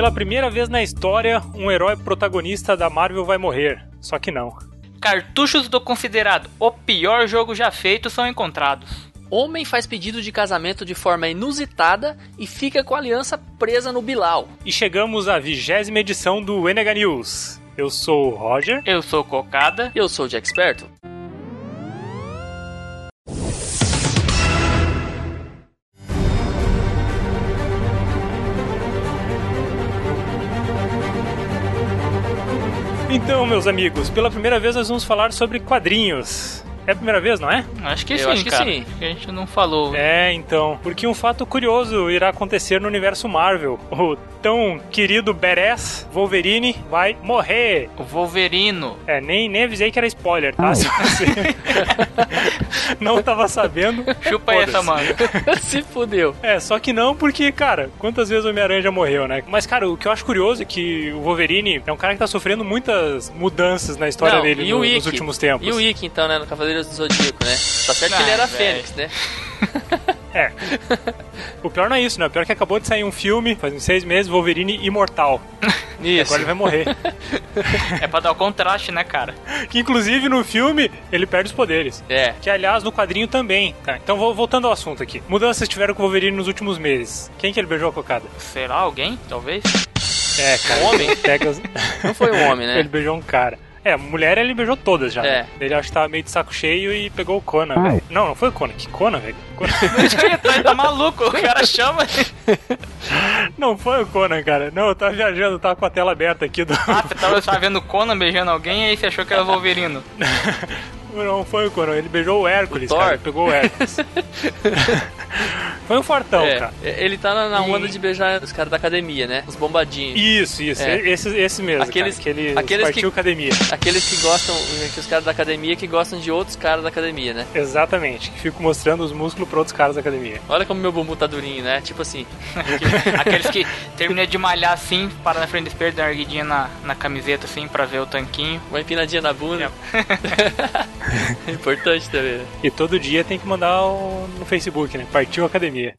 Pela primeira vez na história, um herói protagonista da Marvel vai morrer. Só que não. Cartuchos do considerado o pior jogo já feito são encontrados. Homem faz pedido de casamento de forma inusitada e fica com a aliança presa no Bilal. E chegamos à vigésima edição do Enega News. Eu sou o Roger. Eu sou Cocada. Eu sou o Jack Experto. Então, meus amigos, pela primeira vez nós vamos falar sobre quadrinhos. É a primeira vez, não é? Acho que Eu sim, acho que cara. sim. Que a gente não falou. É, então. Porque um fato curioso irá acontecer no universo Marvel. O tão querido Badass Wolverine vai morrer. O Wolverino. É, nem, nem avisei que era spoiler, tá? Se você não tava sabendo. Chupa essa manga. Se fudeu. É, só que não, porque, cara, quantas vezes o Homem-Aranha já morreu, né? Mas, cara, o que eu acho curioso é que o Wolverine é um cara que tá sofrendo muitas mudanças na história Não, dele no- nos últimos tempos. E o Ikki, então, né? No Cavaleiros do Zodíaco, né? Tá certo que ele Ah, era velho. Fênix, né? É. O pior não é isso, né? O pior é que acabou de sair um filme, faz uns seis meses, Wolverine imortal. Isso. Agora ele vai morrer. É pra dar o contraste, né, cara? que inclusive no filme ele perde os poderes. É. Que aliás no quadrinho também. Tá, então vo- voltando ao assunto aqui. Mudanças tiveram com o Wolverine nos últimos meses. Quem que ele beijou a cocada? Será alguém? Talvez? É, cara. Homem? ele Pega. Não foi um homem, né? ele beijou um cara. É, mulher ele beijou todas já. É. né? Ele acho que tava meio de saco cheio e pegou o Conan, velho. Não, não foi o Conan. Que Conan, velho? Conan. Ele tá maluco, o cara chama. não foi o Conan, cara. Não, eu tava viajando, tava com a tela aberta aqui do. Ah, você tava, tava vendo o Conan beijando alguém e aí você achou que era o Wolverino. Não foi o Conan, ele beijou o Hércules, O cara. Ele pegou o Hércules. foi um fortão, É, cara. ele tá na, na E- onda de beijar os caras da academia, né? Os bombadinhos. Isso, isso. É. Esse, esse mesmo, Aqueles- cara, que ele aqueles partiu que- academia. Aqueles que gostam, que os caras da academia que gostam de outros caras da academia, né? Exatamente, que fico mostrando os músculos pra outros caras da academia. Olha como meu bumbum tá durinho, né? Tipo assim. Aqueles que terminam de malhar assim, para na frente do espelho, dá uma erguidinha na, na camiseta assim pra ver o tanquinho. Uma empinadinha na bunda. É Importante também. né? E todo dia tem que mandar o- no Facebook, né? Partiu academia.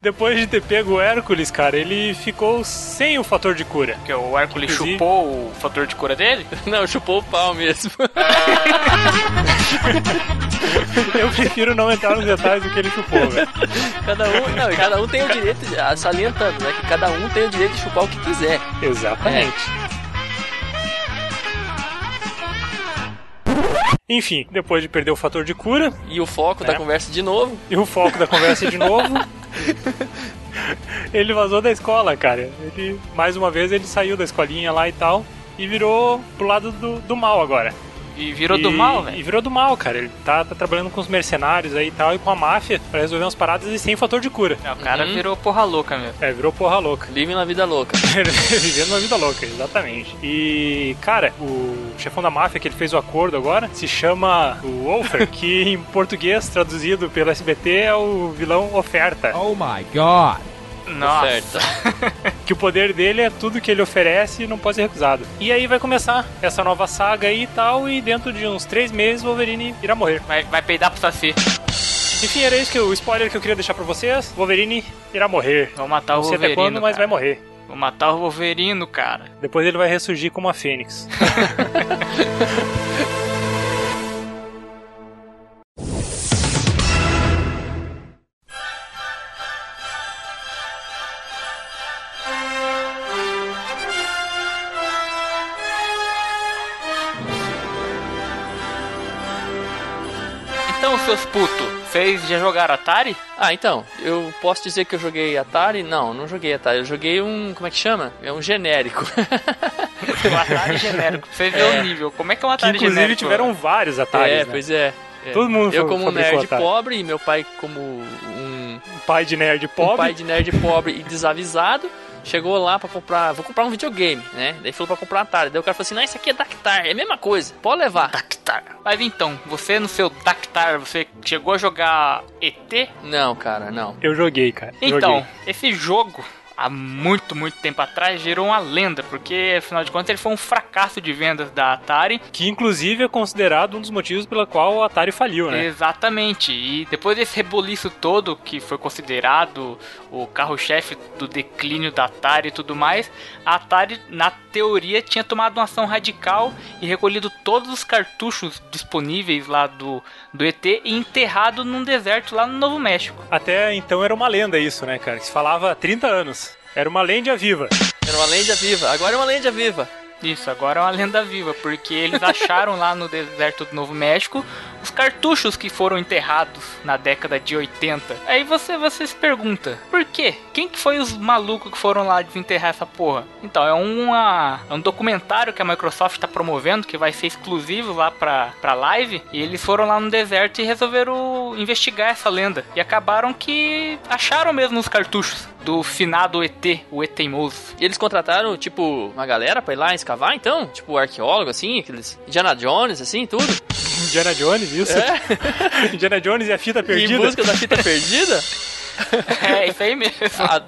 Depois de ter pego o Hércules, cara, ele ficou sem o fator de cura. Porque o Hércules Inclusive- chupou o fator de cura dele. Não, chupou o pau mesmo. Eu prefiro não entrar nos detalhes do que ele chupou, velho. cada um, não, cada um tem o direito, de, salientando, né? Que cada um tem o direito de chupar o que quiser. Exatamente. Enfim, depois de perder o fator de cura E o foco É. da conversa de novo. e o foco da conversa de novo, ele vazou da escola, cara. Ele, mais uma vez, ele saiu da escolinha lá e tal e virou pro lado do, do mal agora. E virou E- do mal, E velho. virou do mal, cara. Ele tá, tá trabalhando com os mercenários aí e tal, e com a máfia pra resolver umas paradas e sem fator de cura. É, O cara Uhum. virou porra louca mesmo. É, virou porra louca. Vive na vida louca. Vivendo uma vida louca, exatamente. E, cara, o chefão da máfia que ele fez o acordo agora se chama o Wolfer, que em português, traduzido pelo SBT, é o vilão oferta. Oh my god. Nossa. Que o poder dele é tudo que ele oferece e não pode ser recusado. E aí vai começar essa nova saga aí e tal, e dentro de uns três meses o Wolverine irá morrer. Vai, vai peidar pro Saci. Enfim, era isso que o spoiler que eu queria deixar pra vocês. Wolverine irá morrer. Vou matar o Não sei até quando, mas vai cara. morrer. Vou matar o Wolverino, cara. Depois ele vai ressurgir como a Fênix. seus putos, vocês já jogaram Atari? Ah, então, eu posso dizer que eu joguei Atari? Não, não joguei Atari. Eu joguei um. Como é que chama? É um genérico. O Atari genérico. Pra Você vê É. o nível. Como é que é um Que Atari inclusive genérico? tiveram vários Ataris, é, né? pois é. é. Todo mundo Eu, como um nerd Atari. pobre e meu pai, como um, Um pai de nerd um pobre. pai de nerd pobre e desavisado, chegou lá pra comprar. Vou comprar um videogame, né? Daí falou pra comprar Atari. Daí o cara falou assim: Não, isso aqui é Dactar, é a mesma coisa, pode levar. Dactar. Mas então, você no seu Dactar, você chegou a jogar ET? Não, cara, não. Eu joguei, cara. Então, Joguei. esse jogo, há muito, muito tempo atrás, gerou uma lenda, porque afinal de contas ele foi um fracasso de vendas da Atari. Que inclusive é considerado um dos motivos pela qual a Atari faliu, né? Exatamente. E depois desse reboliço todo, que foi considerado o carro-chefe do declínio da Atari e tudo mais, a Atari, na teoria, tinha tomado uma ação radical e recolhido todos os cartuchos disponíveis lá do, do ET e enterrado num deserto lá no Novo México. Até então era uma lenda isso, né, cara? Se falava há 30 anos. Era uma lenda viva. Era uma lenda viva. Agora é uma lenda viva. Isso, agora é uma lenda viva, porque eles acharam lá no deserto do Novo México os cartuchos que foram enterrados na década de 80. Aí você, você se pergunta, por quê? Quem que foi os malucos que foram lá desenterrar essa porra? Então, é, uma, é um documentário que a Microsoft está promovendo, que vai ser exclusivo lá pra, pra live, e eles foram lá no deserto e resolveram investigar essa lenda. E acabaram que acharam mesmo os cartuchos do finado ET, o ET teimoso. E eles contrataram, tipo, uma galera pra ir lá escavar, então? Tipo, arqueólogo, assim, aqueles Indiana Jones, assim, tudo? Indiana Jones, isso? É? Indiana Jones e a fita em perdida. busca da fita perdida? É, isso aí mesmo.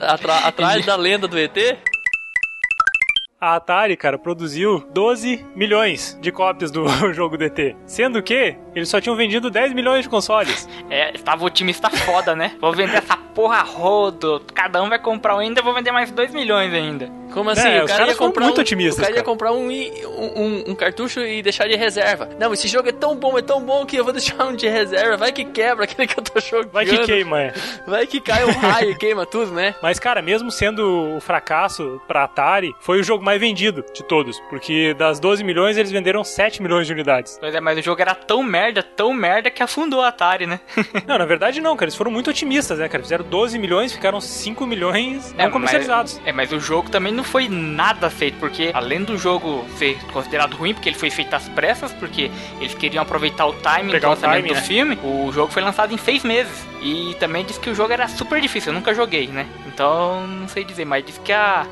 Atra- atrás da lenda do ET? A Atari, cara, produziu 12 milhões de cópias do jogo DT. Sendo que eles só tinham vendido 10 milhões de consoles. É, tava otimista foda, né? Vou vender essa porra rodo. Cada um vai comprar um ainda, vou vender mais 2 milhões ainda. Como assim? É, o os cara caras ia comprar muito um, otimistas, O cara ia cara. comprar um, um, um- um cartucho e deixar de reserva. Não, esse jogo é tão bom, é tão bom que eu vou deixar um de reserva. Vai que quebra aquele que eu tô jogando. Vai que queima, é. Vai que cai um raio e queima tudo, né? Mas, cara, mesmo sendo o fracasso pra Atari, foi o jogo mais vendido de todos. Porque das 12 milhões, eles venderam 7 milhões de unidades. Pois é, mas o jogo era tão merda, tão merda que afundou a Atari, né? Não, na verdade não, cara. Eles foram muito otimistas, né, cara? Fizeram 12 milhões, ficaram 5 milhões não É, comercializados. Mas, é, mas o jogo também não foi nada feito, porque além do jogo ser considerado ruim, porque ele foi feito às pressas, porque eles queriam aproveitar o timing Pegar do lançamento timing, do né? filme, o jogo foi lançado em seis meses. E também disse que o jogo era super difícil, eu nunca joguei, né? Então não sei dizer, mas disse que a.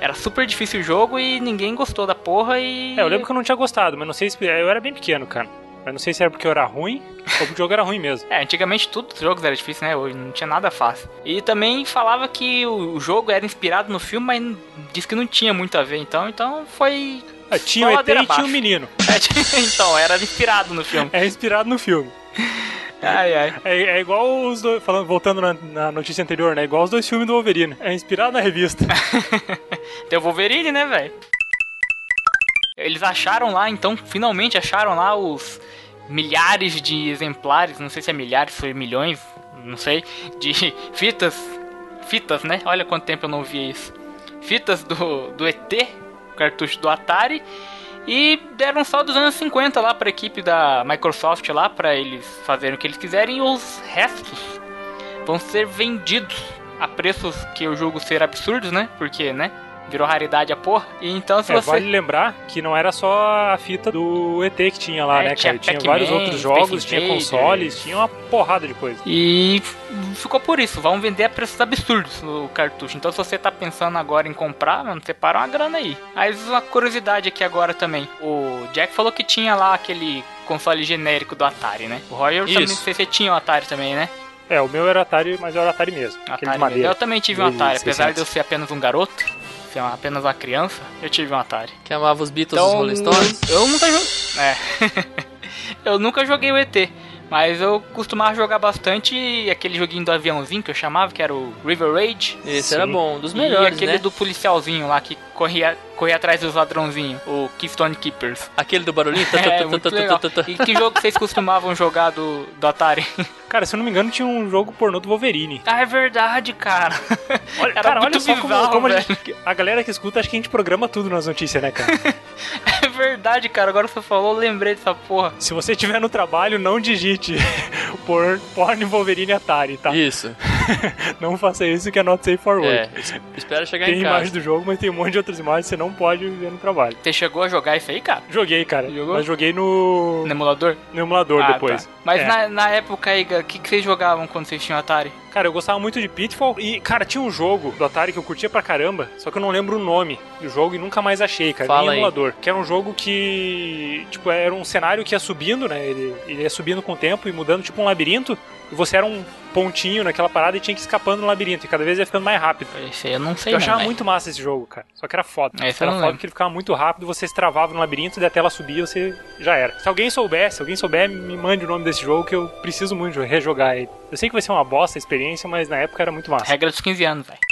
Era super difícil o jogo e ninguém gostou da porra e. É, eu lembro que eu não tinha gostado, mas não sei se. Eu era bem pequeno, cara. Mas não sei se era porque eu era ruim ou porque o jogo era ruim mesmo. É, antigamente tudo os jogos era difícil, né? Hoje não tinha nada fácil. E também falava que o, jogo era inspirado no filme, mas disse que não tinha muito a ver, então, então foi. Ah, tinha o ET e tinha o menino. É, então, era inspirado no filme. É inspirado no filme. Ai, ai. É, é igual os dois. Falando, voltando na, na notícia anterior, né? Igual os dois filmes do Wolverine. É inspirado na revista. Tem o Wolverine, né, velho? Eles acharam lá, então, finalmente acharam lá os milhares de exemplares, não sei se é milhares, foi milhões, não sei, de fitas, fitas, né? Olha quanto tempo eu não via isso. Fitas do, do ET, cartucho do Atari, e deram só dos anos 50 lá pra equipe da Microsoft lá, pra eles fazerem o que eles quiserem, e os restos vão ser vendidos a preços que eu julgo ser absurdos, né? Porque, né? Virou raridade a porra. E então, se É, você. Vale lembrar que não era só a fita do ET que tinha lá, É, né, tinha cara? Tinha vários outros jogos, tinha consoles, tinha uma porrada de coisa. E ficou por isso, vão vender a preços absurdos o cartucho. Então se você tá pensando agora em comprar, mano, separa uma grana aí. Mas uma curiosidade aqui agora também. O Jack falou que tinha lá aquele console genérico do Atari, né? O Roger também, não sei se você tinha o Atari também, né? É, o meu era Atari, mas era Atari mesmo. de Atari. madeira. Eu também tive um Atari, 2600. apesar de eu ser apenas um garoto, apenas uma criança, eu tive um Atari. Que amava os Beatles, os Rolling Stones. eu nunca joguei. É. eu nunca joguei o ET. Mas eu costumava jogar bastante aquele joguinho do aviãozinho que eu chamava, que era o River Rage. Esse Sim. era bom, um dos e melhores, aquele né? do policialzinho lá que corria, corria atrás dos ladrãozinhos, o Keystone Keepers. Aquele do barulhinho. É, muito legal. E que jogo vocês costumavam jogar do, do Atari? Cara, se eu não me engano, tinha um jogo pornô do Wolverine. Ah, é verdade, cara. Olha, Era cara, olha só como, bizarro, como a, velho. gente, a galera que escuta, acho que a gente programa tudo nas notícias, né, cara? É verdade, cara. Agora você falou, eu lembrei dessa porra. se você estiver no trabalho, não digite por porn Wolverine Atari, tá? Isso. Não faça isso que é not safe for work. É, es- espera chegar Tem em imagem casa. do jogo, mas tem um monte de outras imagens que você não pode ver no trabalho. Você chegou a jogar isso aí, cara? Joguei, cara. Jogou? Mas joguei no, No emulador? no emulador Ah, depois. tá. Mas É. na, na época aí, o que, que vocês jogavam quando vocês tinham Atari? Cara, eu gostava muito de Pitfall e, cara, tinha um jogo do Atari que eu curtia pra caramba, só que eu não lembro o nome do jogo e nunca mais achei, cara, Fala nem emulador. Que era um jogo que, tipo, era um cenário que ia subindo, né? Ele, ele ia subindo com o tempo e mudando, tipo um labirinto, e você era um pontinho naquela parada e tinha que ir escapando no labirinto, e cada vez ia ficando mais rápido. Esse aí eu não sei, Eu não, achava muito massa esse jogo, cara. Só que era foda. Esse eu era foda lembro. porque ele ficava muito rápido, você se travava no labirinto e a tela subia você já era. Se alguém souber, se alguém souber, me mande o nome desse jogo que eu preciso muito rejogar ele. Eu sei que vai ser uma bosta a experiência, mas na época era muito massa. Regra dos 15 anos, velho.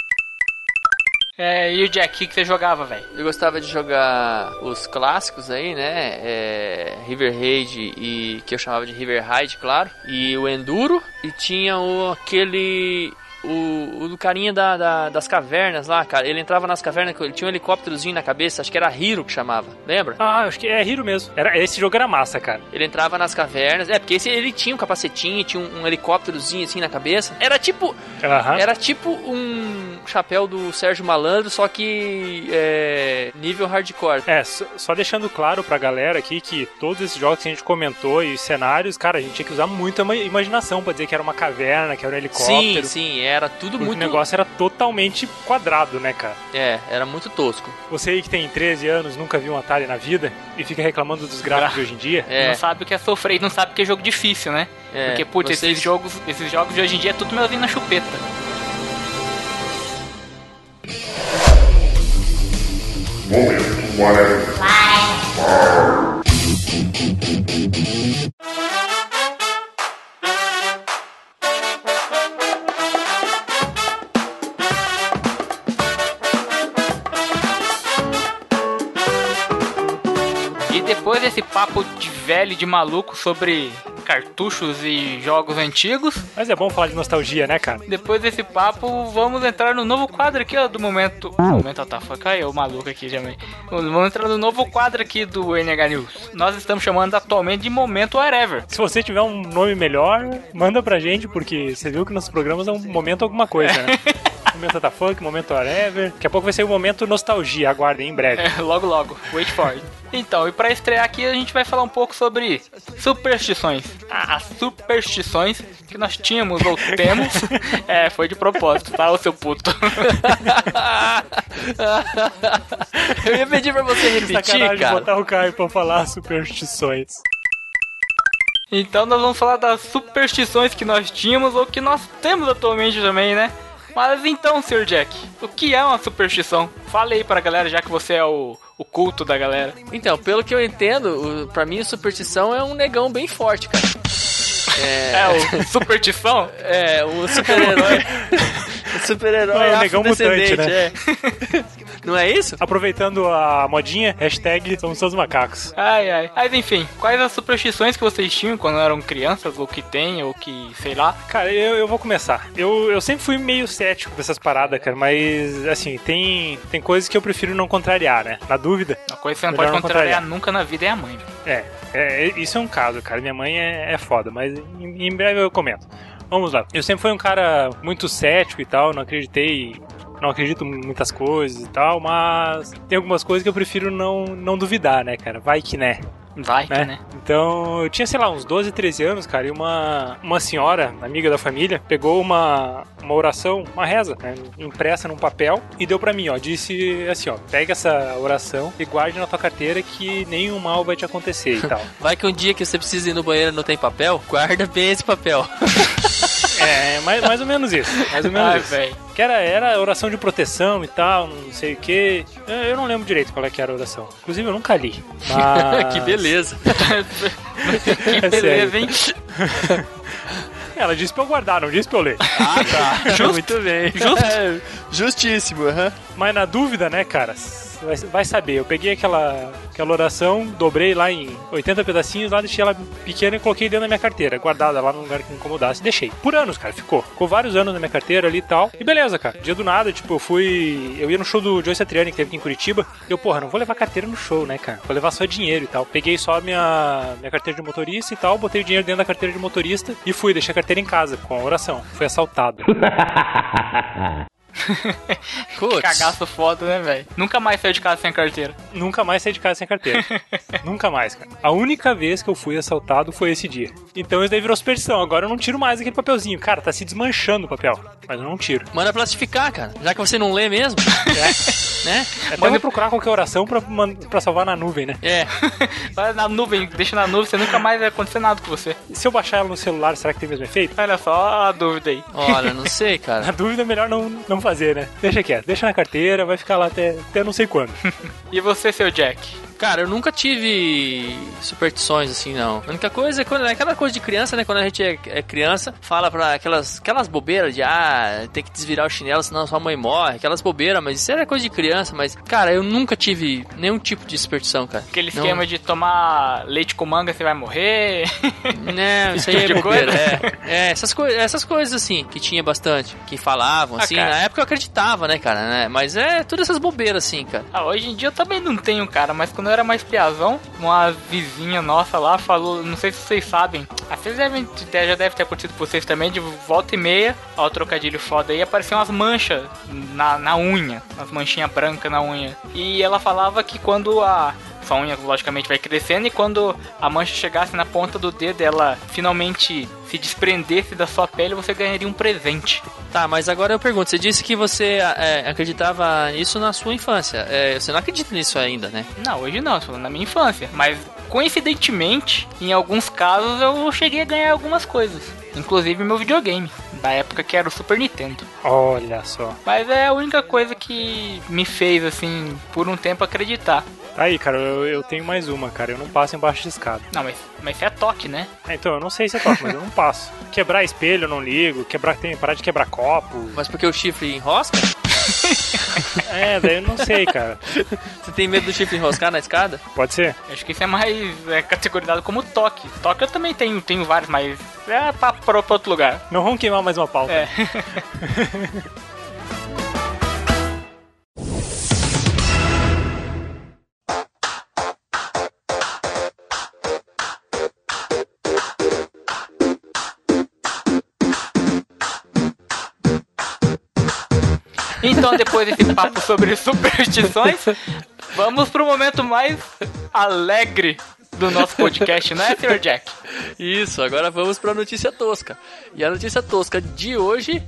É, e o Jack, o que que você jogava, velho? Eu gostava de jogar os clássicos aí, né? É, River Raid e que eu chamava de River Raid, claro. E o Enduro. E tinha o aquele. O, o do carinha da, da- das cavernas lá, cara. Ele entrava nas cavernas, ele tinha um helicópterozinho na cabeça, acho que era Hiro que chamava, lembra? Ah, acho que é Hiro mesmo. Era, esse jogo era massa, cara. Ele entrava nas cavernas. É, porque esse ele tinha um capacetinho, tinha um, um helicópterozinho assim na cabeça. Era tipo. Aham. Era tipo um chapéu do Sérgio Malandro, só que é, nível hardcore. É, só, deixando claro pra galera aqui que todos esses jogos que a gente comentou e os cenários, cara, a gente tinha que usar muita ima- imaginação pra dizer que era uma caverna, que era um Sim, helicóptero. sim, era tudo muito. o negócio era totalmente quadrado, né, cara? É, era muito tosco. Você aí que tem 13 anos, nunca viu um Atari na vida e fica reclamando dos gráficos de hoje em dia. É, Não sabe o que é sofrer e não sabe o que é jogo difícil, né? é, Porque, putz, vocês- esses, jogos, esses jogos de hoje em dia é tudo melzinho na chupeta. Momento. E depois desse papo de velho, de maluco sobre cartuchos e jogos antigos, Mas é bom falar de nostalgia, né, cara? depois desse papo, vamos entrar no novo quadro aqui, ó, do momento. Momento tá, foi caiu o maluco aqui também. Vamos entrar no novo quadro aqui do NH News. Nós estamos chamando atualmente de Momento Whatever. Se você tiver um nome melhor, manda pra gente, porque você viu que nos programas é um momento alguma coisa, né? momento da funk, momento whatever. Daqui a pouco vai ser o momento nostalgia, aguardem em breve. É, logo, logo. Wait for it. Então, e pra estrear aqui, a gente vai falar um pouco sobre superstições. Ah, as superstições que nós tínhamos ou temos. é, foi de propósito, tá, ô seu puto? Eu ia pedir pra você repetir, Sacanagem cara. botar o Caio pra falar superstições. Então, nós vamos falar das superstições que nós tínhamos ou que nós temos atualmente também, né? Mas então, Sr. Jack, o que é uma superstição? Fale aí pra galera, já que você é o, o culto da galera. Então, pelo que eu entendo, o, pra mim, superstição é um negão bem forte, cara. É, o superstição? É, o super-herói. o super-herói É o negão afrodescendente, mutante, é. Não é isso? Aproveitando a modinha, hashtag somos todos macacos. Ai, ai. Mas enfim, quais as superstições que vocês tinham quando eram crianças, ou que tem, ou que, sei lá? Cara, eu, eu vou começar. Eu, eu sempre fui meio cético dessas paradas, cara, mas assim, tem, tem coisas que eu prefiro não contrariar, né? Na dúvida. Uma coisa que você não pode não contrariar contrariar. nunca na vida é a mãe. velho. É, é, isso é um caso, cara. Minha mãe é, é foda, mas em, em breve eu comento. Vamos lá. Eu sempre fui um cara muito cético e tal, não acreditei. Não acredito em muitas coisas e tal, mas tem algumas coisas que eu prefiro não, não duvidar, né, cara? Vai que né. Vai que, né? né? Então, eu tinha, sei lá, uns 12, 13 anos, cara, e uma, uma senhora, amiga da família, pegou uma, uma oração, uma reza, né, impressa num papel e deu pra mim, ó, disse assim, ó, pega essa oração e guarde na tua carteira que nenhum mal vai te acontecer e tal. Vai que um dia que você precisa ir no banheiro e não tem papel, guarda bem esse papel. é, mais, mais ou menos isso, mais ou menos Ai, isso. velho. Que era, era oração de proteção e tal, não sei o que. Eu, eu não lembro direito qual é que era a oração. Inclusive, eu nunca li. Mas... que beleza. que É beleza, hein? Ela disse pra eu guardar, não disse pra eu ler. Ah, tá. Muito bem. Justo. Justíssimo, aham. Mas na dúvida, né, cara? Vai, vai saber. Eu peguei aquela, aquela oração, dobrei lá em 80 pedacinhos, lá deixei ela pequena e coloquei dentro da minha carteira, guardada lá num lugar que não incomodasse. Deixei. Por anos, cara, ficou. Ficou vários anos na minha carteira ali e tal. E beleza, cara. Dia do nada, tipo, eu fui. Eu ia no show do Joyce Satriani, que teve aqui em Curitiba. Eu, porra, não vou levar carteira no show, né, cara? Vou levar só dinheiro e tal. Peguei só a minha, minha carteira de motorista e tal, botei o dinheiro dentro da carteira de motorista e fui, deixei a carteira em casa com a oração. Fui assaltado. Putz. Cagaço foda, né, velho? Nunca mais saiu de casa sem carteira. Nunca mais saí de casa sem carteira. Nunca mais, cara. A única vez que eu fui assaltado foi esse dia. Então isso daí virou superstição. Agora eu não tiro mais aquele papelzinho. Cara, tá se desmanchando o papel. Mas eu não tiro. Manda plastificar, cara. Já que você não lê mesmo. né? Até vou procurar qualquer oração pra, pra salvar na nuvem, né? É. Vai na nuvem, deixa na nuvem, você nunca mais vai acontecer nada com você. E se eu baixar ela no celular, será que tem o mesmo efeito? Olha só a dúvida aí. Olha, não sei, Na cara. dúvida é melhor não, não fazer, né? Deixa quieto, deixa na carteira, vai ficar lá até, até não sei quando. E você, seu Jack? Cara, eu nunca tive superstições assim, não. A única coisa é quando é aquela coisa de criança, né? Quando a gente é, é criança, fala pra aquelas, aquelas bobeiras de ah, tem que desvirar o chinelo, senão sua mãe morre. Aquelas bobeiras, mas isso era coisa de criança. Mas, cara, eu nunca tive nenhum tipo de superstição, cara. Aquele Não. esquema de tomar leite com manga, você vai morrer. Não, isso aí é tipo de bobeira. coisa? É, é essas, coi essas coisas assim, que tinha bastante, que falavam, Ah, assim. cara. Na época eu acreditava, né, cara, né? Mas é tudo essas bobeiras, assim, cara. Ah, hoje em dia eu também não tenho, cara, mas quando eu era mais piazão, uma vizinha nossa lá falou, não sei se vocês sabem, vezes devem, já deve ter acontecido com vocês também, de volta e meia, ó, o trocadilho foda aí, apareciam umas manchas na, na unha, umas manchinhas brancas na unha. E ela falava que quando a sua unha logicamente vai crescendo e quando a mancha chegasse na ponta do dedo, ela finalmente se desprendesse da sua pele, você ganharia um presente. Tá, mas agora eu pergunto, você disse que você é, acreditava nisso na sua infância. É, você não acredita nisso ainda, né? Não, hoje não, falando na minha infância. Mas coincidentemente, em alguns casos eu cheguei a ganhar algumas coisas. Inclusive meu videogame, da época que era o Super Nintendo. Olha só. Mas é a única coisa que me fez, assim, por um tempo acreditar. Tá aí, cara, eu, eu tenho mais uma, cara. Eu não passo embaixo de escada. Não, mas, mas isso é toque, né? Ah, Então, eu não sei se é toque, mas eu não passo. Quebrar espelho eu não ligo, quebrar, tem, parar de quebrar copo. Mas porque o chifre enrosca? É, daí eu não sei, cara. Você tem medo do chifre enroscar na escada? Pode ser? Acho que isso é mais é, categorizado como toque. Toque eu também tenho, tenho vários, mas é pra, pra outro lugar. Não vamos queimar mais uma pauta. É. Então, depois desse papo sobre superstições, vamos pro momento mais alegre do nosso podcast, não é, Sr. Jack? Isso, agora vamos pra notícia tosca. E a notícia tosca de hoje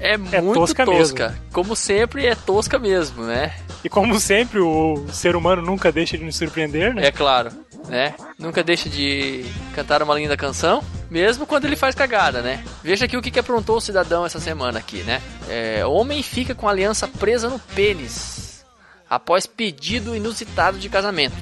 é, muito tosca tosca. mesmo. Como sempre, é tosca mesmo, né? E como sempre, o ser humano nunca deixa de nos surpreender, né? É claro, né? Nunca deixa de cantar uma linda canção, mesmo quando ele faz cagada, né? Veja aqui o que, que aprontou o cidadão essa semana aqui, né? É, homem fica com aliança presa no pênis após pedido inusitado de casamento.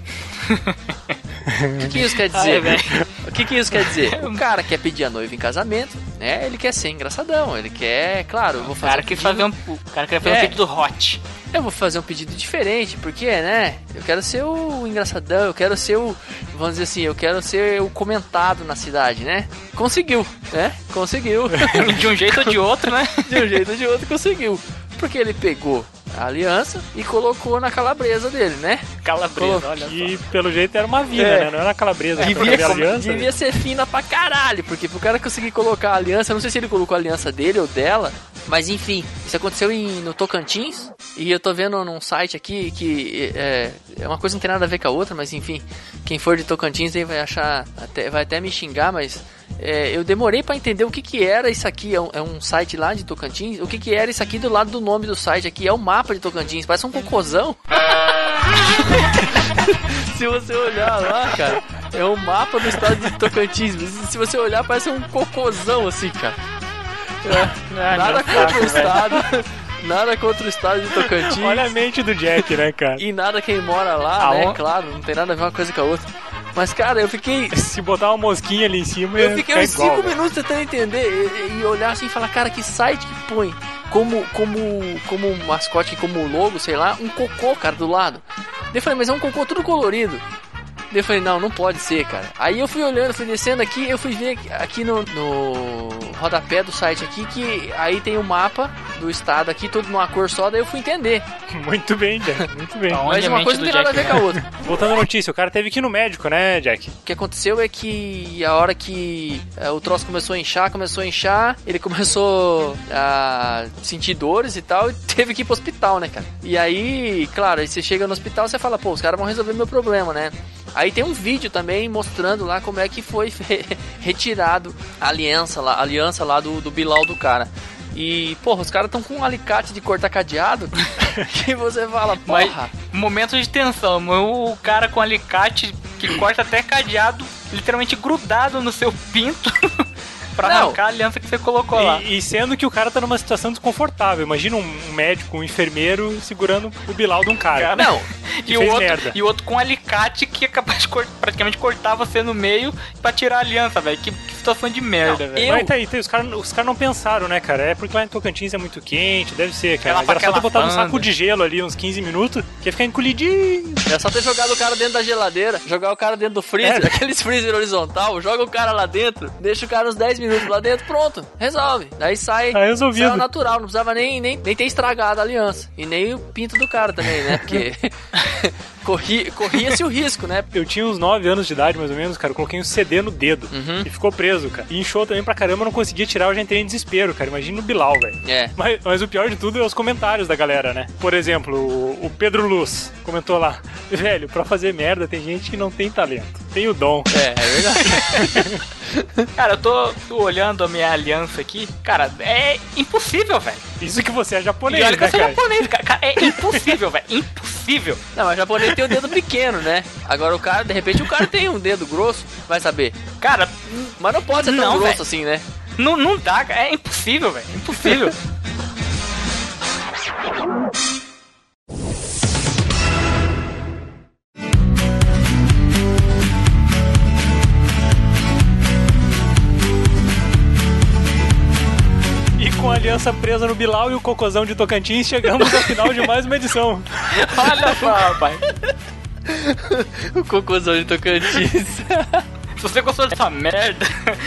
O que, que isso quer dizer? Velho. o que, que isso quer dizer? O cara quer pedir a noiva em casamento, né? Ele quer ser engraçadão, ele quer, claro, eu vou O fazer cara um pedido- fazer um, o cara queria fazer É. um pedido hot. Eu vou fazer um pedido diferente, porque, né? Eu quero ser o engraçadão, eu quero ser o. Vamos dizer assim, eu quero ser o comentado na cidade, né? Conseguiu, né? Conseguiu. De um jeito ou de outro, né? de um jeito ou de outro conseguiu. Porque ele pegou a aliança e colocou na calabresa dele, né? Calabresa, olha E pelo jeito era uma vida, É. né? Não era calabresa que Devia, foi a aliança. devia ser fina pra caralho, porque pro cara conseguir colocar a aliança, eu não sei se ele colocou a aliança dele ou dela, mas enfim, isso aconteceu em, no Tocantins, e eu tô vendo num site aqui que é, é uma coisa que não tem nada a ver com a outra, mas enfim, quem for de Tocantins aí vai achar, até, vai até me xingar, mas é, eu demorei pra entender o que que era isso aqui, é um, é um site lá de Tocantins, o que que era isso aqui do lado do nome do site aqui, é o mapa de Tocantins, parece um cocôzão. Se você olhar lá, cara, é um mapa do estado de Tocantins. Se você olhar, parece um cocôzão assim, cara. É, nada contra o estado. Nada contra o estado de Tocantins. Olha a mente do Jack, né, cara? E nada quem mora lá, Ah, né? ó. Claro, não tem nada a ver uma coisa com a outra. Mas, cara, eu fiquei. Se botar uma mosquinha ali em cima, Eu é- fiquei é uns igual, 5 né? minutos tentando entender e, e olhar assim e falar, cara, que site que põe como, como, como mascote, como logo, sei lá, um cocô, cara, do lado. Daí eu falei, mas é um cocô tudo colorido. Daí eu falei, não, não pode ser, cara. Aí eu fui olhando, fui descendo aqui, eu fui ver aqui no, no rodapé do site aqui que aí tem o mapa do estado aqui, tudo numa cor só, daí eu fui entender. Muito bem, Jack. Muito bem. Então, Mas uma coisa não tem nada a ver com a outra. Voltando à notícia, o cara teve que ir no médico, né, Jack? O que aconteceu é que a hora que é, o troço começou a inchar, começou a inchar, ele começou a sentir dores e tal, e teve que ir pro hospital, né, cara? E aí, claro, aí você chega no hospital você fala, pô, os caras vão resolver meu problema, né? Aí tem um vídeo também mostrando lá como é que foi retirado a aliança lá, a aliança lá do, do Bilal do cara. E, porra, os caras estão com um alicate de cortar cadeado que você fala, Mas, porra. momento de tensão, o cara com alicate que corta até cadeado, literalmente grudado no seu pinto. pra Não. arrancar a aliança que você colocou lá. E, e sendo que o cara tá numa situação desconfortável. Imagina um, médico, um enfermeiro segurando o Bilal de um cara. Não, E o, outro, merda. e o outro com um alicate que é capaz de cort- praticamente cortar você no meio pra tirar a aliança, velho. Que, que situação de merda, velho. eu- Mas tá aí, tá aí, os caras os cara não pensaram, né, cara? É porque lá em Tocantins é muito quente, deve ser, cara. Era só ter botado um saco de gelo ali, uns 15 minutos, que ia ficar encolhidinho. É só ter jogado o cara dentro da geladeira, jogar o cara dentro do freezer, É. aqueles freezer horizontal, joga o cara lá dentro, deixa o cara uns 10 minutos lá dentro, pronto, resolve. Daí sai, Tá resolvido. sai natural, não precisava nem, nem, nem ter estragado a aliança. E nem o pinto do cara também, né? Porque corri- corria-se o risco, né? Eu tinha uns 9 anos de idade, mais ou menos, cara. Eu coloquei um CD no dedo Uhum. e ficou preso, cara. E inchou também pra caramba, eu não conseguia tirar, eu já entrei em desespero, cara. Imagina o Bilal, velho. É. Mas, mas o pior de tudo é os comentários da galera, né? Por exemplo, o, o Pedro Luz comentou lá: Velho, pra fazer merda tem gente que não tem talento. Tem o dom. É, é verdade. Cara, eu tô, tô olhando a minha aliança aqui. Cara, é impossível, velho. Isso que você é E japonês, olha que né, eu sou cara? japonês, cara. Cara, É impossível, velho. Impossível. Não, mas japonês tem o dedo pequeno, né? Agora o cara, de repente, o cara tem um dedo grosso, vai saber. Cara, Mas não pode ser tão Não, grosso velho. assim, né? não, não dá, cara. É impossível, velho. Impossível. Com a aliança presa no Bilal e o cocôzão de Tocantins, chegamos ao final de mais uma edição. Olha só, rapaz. O cocôzão de Tocantins. Se você gostou dessa merda,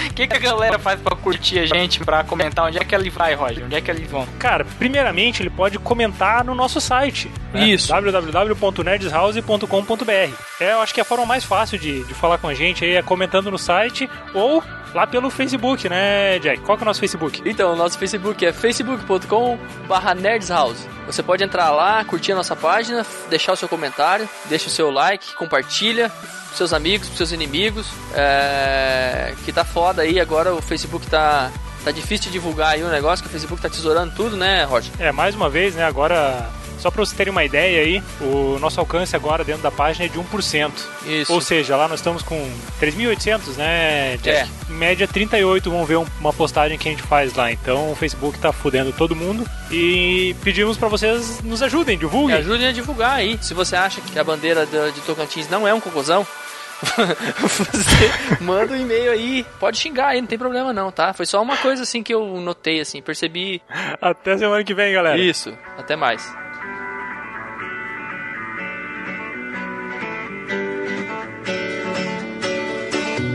o que, que a galera faz pra curtir a gente, pra comentar onde é que ele vai, Roger? Onde é que eles vão? Cara, primeiramente ele pode comentar no nosso site. né? Isso. www.nerdshouse.com.br É, eu acho que a forma mais fácil de, de falar com a gente aí é comentando no site ou lá pelo Facebook, né, Jack? Qual que é o nosso Facebook? Então, o nosso Facebook é facebook.com barra nerdshouse. Você pode entrar lá, curtir a nossa página, deixar o seu comentário, deixa o seu like, compartilha pros seus amigos, pros seus inimigos. É... Que tá foda aí, agora o Facebook tá, tá difícil de divulgar aí o negócio, que o Facebook tá tesourando tudo, né, Roger? É, mais uma vez, né, agora... Só pra vocês terem uma ideia aí, o nosso alcance agora dentro da página é de 1%. Isso. Ou seja, lá nós estamos com 3.800, né, Jack? É. Em média, 38 vão ver um- uma postagem que a gente faz lá. Então, o Facebook tá fudendo todo mundo. E pedimos pra vocês nos ajudem, Me divulguem. ajudem a divulgar aí. Se você acha que a bandeira de Tocantins não é um cocôzão, você manda um e-mail aí. Pode xingar aí, não tem problema não, tá? Foi só uma coisa assim que eu notei, assim, percebi. Até semana que vem, galera. Isso. Até mais.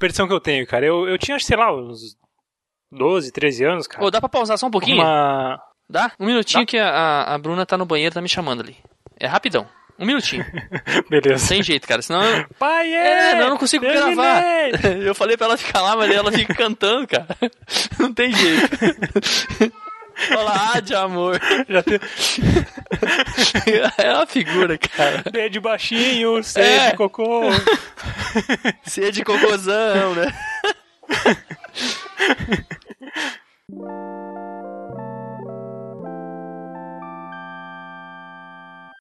superstição que eu tenho, cara. Eu, eu tinha, sei lá, uns 12, 13 anos, cara. Ô, dá pra pausar só um pouquinho? Uma... Dá? Um minutinho Dá. que a, a- Bruna tá no banheiro, tá me chamando ali. É rapidão. Um minutinho. Beleza. Sem jeito, cara. Senão eu, Pai, É, não, eu não consigo terminei. gravar. Eu falei pra ela ficar lá, mas ela fica cantando, cara. Não tem jeito. Fala ah, de amor. Já tem... É uma figura, cara. D de baixinho, C é. de cocô. C de cocôzão, né?